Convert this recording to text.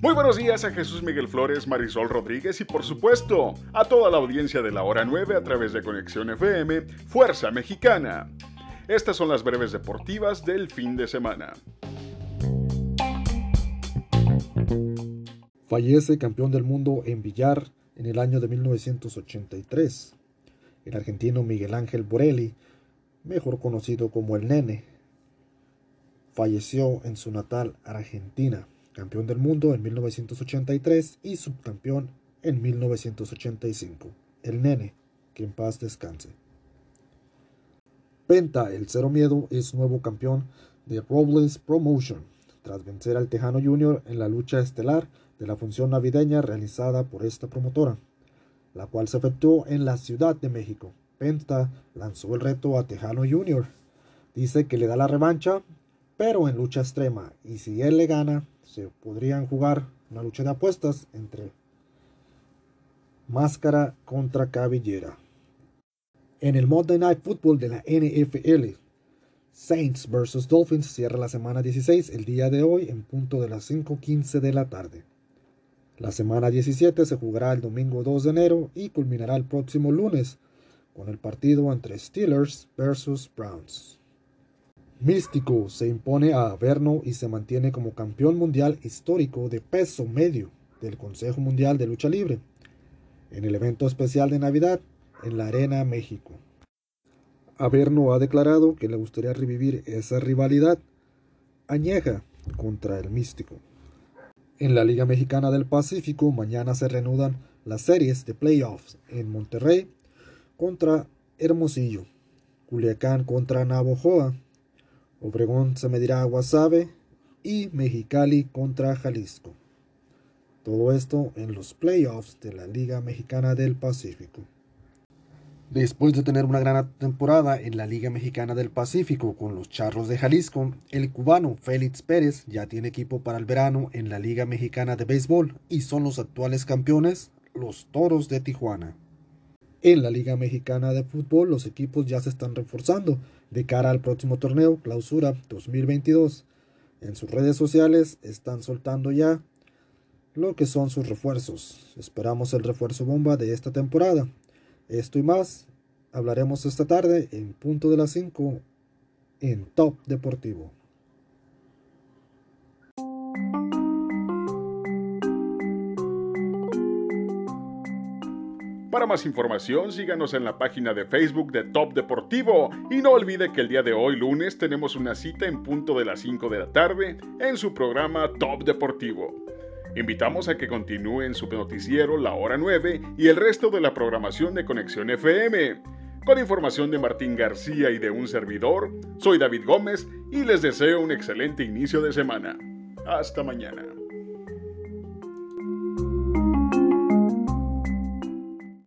Muy buenos días a Jesús Miguel Flores, Marisol Rodríguez y por supuesto a toda la audiencia de la hora 9 a través de Conexión FM, Fuerza Mexicana. Estas son las breves deportivas del fin de semana. Fallece campeón del mundo en billar en el año de 1983. El argentino Miguel Ángel Borelli, mejor conocido como el Nene, falleció en su natal Argentina campeón del mundo en 1983 y subcampeón en 1985. El nene, que en paz descanse. Penta, el Cero Miedo, es nuevo campeón de Robles Promotion, tras vencer al Tejano Junior en la lucha estelar de la función navideña realizada por esta promotora, la cual se efectuó en la Ciudad de México. Penta lanzó el reto a Tejano Junior. Dice que le da la revancha, pero en lucha extrema, y si él le gana, se podrían jugar una lucha de apuestas entre Máscara contra Cabellera. En el Monday Night Football de la NFL, Saints vs Dolphins cierra la semana 16 el día de hoy en punto de las 5.15 de la tarde. La semana 17 se jugará el domingo 2 de enero y culminará el próximo lunes con el partido entre Steelers vs Browns. Místico se impone a Averno y se mantiene como campeón mundial histórico de peso medio del Consejo Mundial de Lucha Libre en el evento especial de Navidad en la Arena México. Averno ha declarado que le gustaría revivir esa rivalidad añeja contra el Místico. En la Liga Mexicana del Pacífico mañana se reanudan las series de playoffs en Monterrey contra Hermosillo, Culiacán contra Navojoa, Obregón se medirá a Guasave y Mexicali contra Jalisco. Todo esto en los playoffs de la Liga Mexicana del Pacífico. Después de tener una gran temporada en la Liga Mexicana del Pacífico con los Charros de Jalisco, el cubano Félix Pérez ya tiene equipo para el verano en la Liga Mexicana de Béisbol y son los actuales campeones, los Toros de Tijuana. En la Liga Mexicana de Fútbol los equipos ya se están reforzando de cara al próximo torneo Clausura 2022. En sus redes sociales están soltando ya lo que son sus refuerzos. Esperamos el refuerzo bomba de esta temporada. Esto y más hablaremos esta tarde en punto de las 5 en Top Deportivo. Para más información, síganos en la página de Facebook de Top Deportivo y no olvide que el día de hoy, lunes, tenemos una cita en punto de las 5 de la tarde en su programa Top Deportivo. Invitamos a que continúen su noticiero La Hora 9 y el resto de la programación de Conexión FM. Con información de Martín García y de un servidor, soy David Gómez y les deseo un excelente inicio de semana. Hasta mañana.